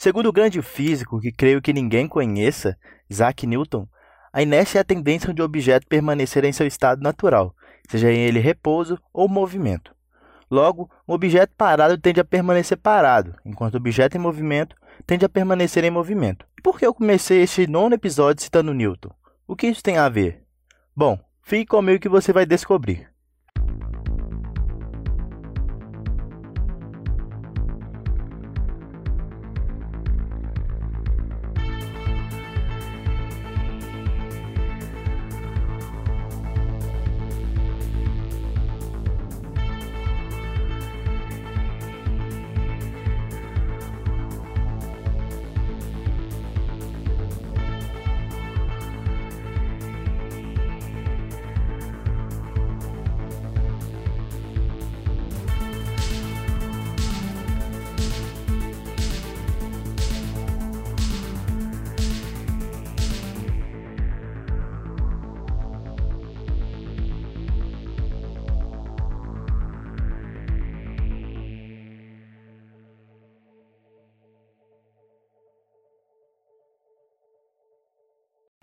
Segundo o grande físico que creio que ninguém conheça, Isaac Newton, a inércia é a tendência de um objeto permanecer em seu estado natural, seja ele repouso ou movimento. Logo, um objeto parado tende a permanecer parado, enquanto o objeto em movimento tende a permanecer em movimento. E por que eu comecei este nono episódio citando Newton? O que isso tem a ver? Bom, fique comigo que você vai descobrir.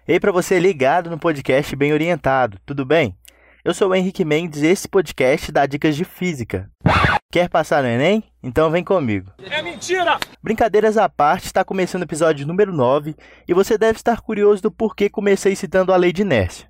Ei, para você ligado no podcast Bem Orientado, tudo bem? Eu sou o Henrique Mendes e esse podcast dá dicas de física. Quer passar no Enem? Então vem comigo. É mentira! Brincadeiras à parte, está começando o episódio número 9 e você deve estar curioso do porquê comecei citando a lei de inércia.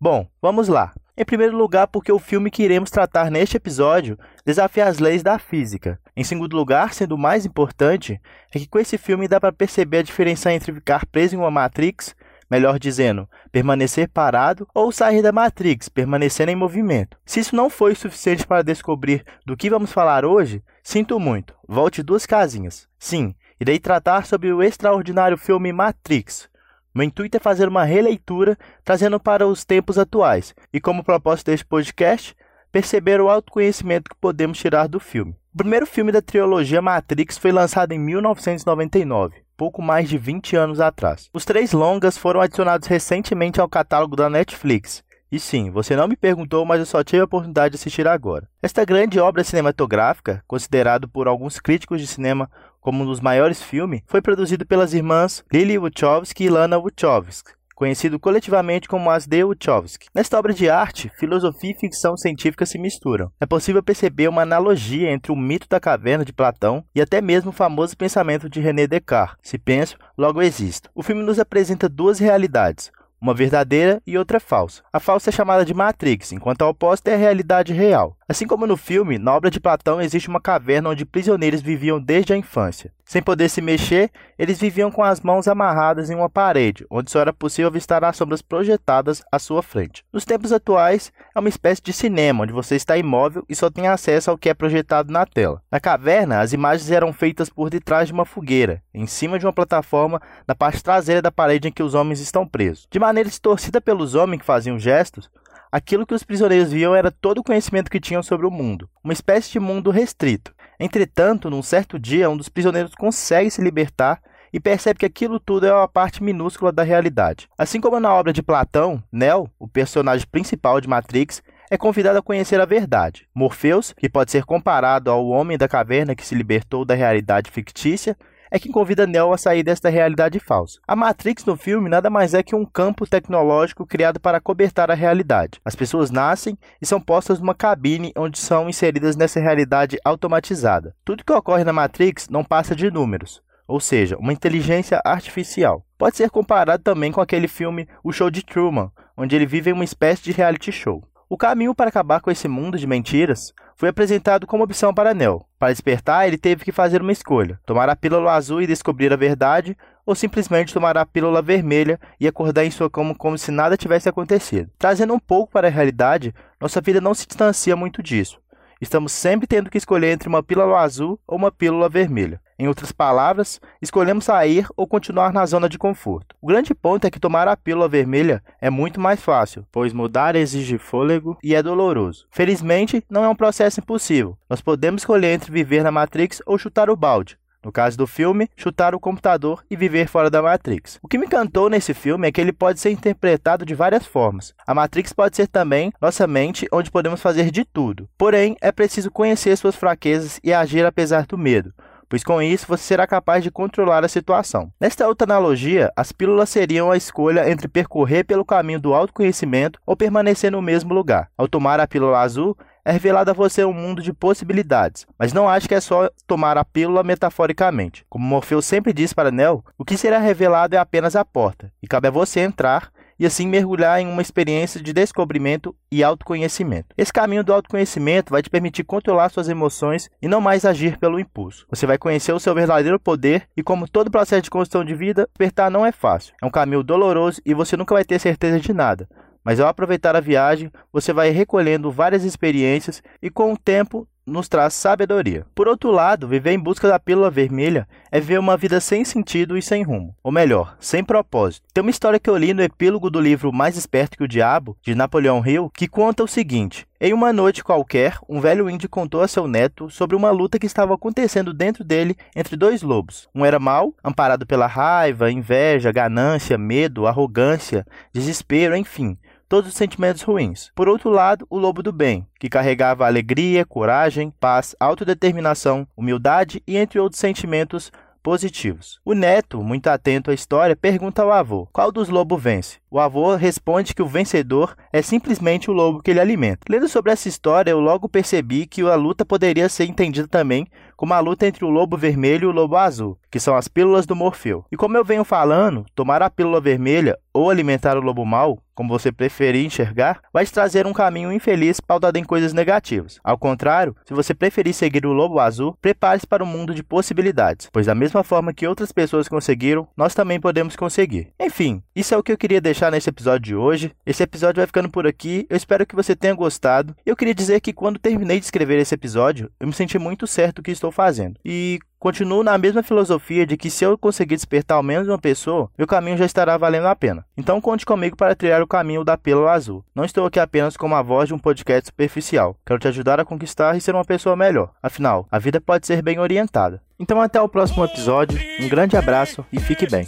Bom, vamos lá. Em primeiro lugar, porque o filme que iremos tratar neste episódio desafia as leis da física. Em segundo lugar, sendo o mais importante, é que com esse filme dá para perceber a diferença entre ficar preso em uma Matrix melhor dizendo, permanecer parado, ou sair da Matrix, permanecer em movimento. Se isso não foi suficiente para descobrir do que vamos falar hoje, sinto muito, volte duas casinhas. Sim, irei tratar sobre o extraordinário filme Matrix. Meu intuito é fazer uma releitura, trazendo para os tempos atuais, e como propósito deste podcast, perceber o autoconhecimento que podemos tirar do filme. O primeiro filme da trilogia Matrix foi lançado em 1999 pouco mais de 20 anos atrás. Os três longas foram adicionados recentemente ao catálogo da Netflix. E sim, você não me perguntou, mas eu só tive a oportunidade de assistir agora. Esta grande obra cinematográfica, considerado por alguns críticos de cinema como um dos maiores filmes, foi produzido pelas irmãs Lily Wachowski e Lana Wachowski, conhecido coletivamente como as de Wachowski. Nesta obra de arte, filosofia e ficção científica se misturam. É possível perceber uma analogia entre o mito da caverna de Platão e até mesmo o famoso pensamento de René Descartes: se penso, logo existo. O filme nos apresenta duas realidades, uma verdadeira e outra falsa. A falsa é chamada de Matrix, enquanto a oposta é a realidade real. Assim como no filme, na obra de Platão existe uma caverna onde prisioneiros viviam desde a infância. Sem poder se mexer, eles viviam com as mãos amarradas em uma parede, onde só era possível avistar as sombras projetadas à sua frente. Nos tempos atuais, é uma espécie de cinema, onde você está imóvel e só tem acesso ao que é projetado na tela. Na caverna, as imagens eram feitas por detrás de uma fogueira, em cima de uma plataforma na parte traseira da parede em que os homens estão presos. De maneira distorcida pelos homens que faziam gestos, aquilo que os prisioneiros viam era todo o conhecimento que tinham sobre o mundo, uma espécie de mundo restrito, Entretanto, num certo dia, um dos prisioneiros consegue se libertar e percebe que aquilo tudo é uma parte minúscula da realidade. Assim como na obra de Platão, Neo, o personagem principal de Matrix, é convidado a conhecer a verdade. Morpheus, que pode ser comparado ao homem da caverna que se libertou da realidade fictícia, é quem convida Neo a sair desta realidade falsa. A Matrix no filme nada mais é que um campo tecnológico criado para cobertar a realidade. As pessoas nascem e são postas numa cabine onde são inseridas nessa realidade automatizada. Tudo que ocorre na Matrix não passa de números, ou seja, uma inteligência artificial. Pode ser comparado também com aquele filme O Show de Truman, onde ele vive em uma espécie de reality show. O caminho para acabar com esse mundo de mentiras foi apresentado como opção para Neo. Para despertar, ele teve que fazer uma escolha: tomar a pílula azul e descobrir a verdade, ou simplesmente tomar a pílula vermelha e acordar em sua cama como se nada tivesse acontecido. Trazendo um pouco para a realidade, nossa vida não se distancia muito disso. Estamos sempre tendo que escolher entre uma pílula azul ou uma pílula vermelha. Em outras palavras, escolhemos sair ou continuar na zona de conforto. O grande ponto é que tomar a pílula vermelha é muito mais fácil, pois mudar exige fôlego e é doloroso. Felizmente, não é um processo impossível. Nós podemos escolher entre viver na Matrix ou chutar o balde. No caso do filme, chutar o computador e viver fora da Matrix. O que me encantou nesse filme é que ele pode ser interpretado de várias formas. A Matrix pode ser também nossa mente, onde podemos fazer de tudo. Porém, é preciso conhecer suas fraquezas e agir apesar do medo pois com isso você será capaz de controlar a situação. Nesta outra analogia, as pílulas seriam a escolha entre percorrer pelo caminho do autoconhecimento ou permanecer no mesmo lugar. Ao tomar a pílula azul, é revelado a você um mundo de possibilidades, mas não acho que é só tomar a pílula metaforicamente. Como Morfeu sempre diz para Neo, o que será revelado é apenas a porta, e cabe a você entrar e assim mergulhar em uma experiência de descobrimento e autoconhecimento. Esse caminho do autoconhecimento vai te permitir controlar suas emoções e não mais agir pelo impulso. Você vai conhecer o seu verdadeiro poder e, como todo processo de construção de vida, despertar não é fácil. É um caminho doloroso e você nunca vai ter certeza de nada mas ao aproveitar a viagem, você vai recolhendo várias experiências e com o tempo nos traz sabedoria. Por outro lado, viver em busca da pílula vermelha é ver uma vida sem sentido e sem rumo, ou melhor, sem propósito. Tem uma história que eu li no epílogo do livro Mais Esperto que o Diabo, de Napoleão Hill, que conta o seguinte: em uma noite qualquer, um velho índio contou a seu neto sobre uma luta que estava acontecendo dentro dele entre dois lobos. Um era mau, amparado pela raiva, inveja, ganância, medo, arrogância, desespero, enfim, todos os sentimentos ruins. Por outro lado, o lobo do bem, que carregava alegria, coragem, paz, autodeterminação, humildade e entre outros sentimentos positivos. O neto, muito atento à história, pergunta ao avô: qual dos lobos vence? O avô responde que o vencedor é simplesmente o lobo que ele alimenta. Lendo sobre essa história, eu logo percebi que a luta poderia ser entendida também como a luta entre o lobo vermelho e o lobo azul, que são as pílulas do Morfeu. E como eu venho falando, tomar a pílula vermelha ou alimentar o lobo mau, como você preferir enxergar, vai te trazer um caminho infeliz pautado em coisas negativas. Ao contrário, se você preferir seguir o lobo azul, prepare-se para um mundo de possibilidades, pois da mesma forma que outras pessoas conseguiram, nós também podemos conseguir. Enfim, isso é o que eu queria deixar nesse episódio de hoje. Esse episódio vai ficando por aqui. Eu espero que você tenha gostado. Eu queria dizer que quando terminei de escrever esse episódio, eu me senti muito certo do que estou fazendo. E Continuo na mesma filosofia de que se eu conseguir despertar ao menos uma pessoa, meu caminho já estará valendo a pena. Então conte comigo para trilhar o caminho da pílula azul. Não estou aqui apenas como a voz de um podcast superficial. Quero te ajudar a conquistar e ser uma pessoa melhor. Afinal, a vida pode ser bem orientada. Então até o próximo episódio. Um grande abraço e fique bem.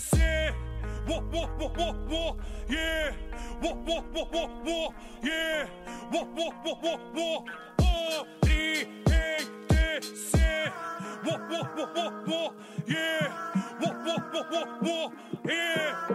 yeah. War, war, war, war, war, yeah. War, war, war, war, war. All E A D C. War, war, war, yeah. War, war, war, war, war, yeah.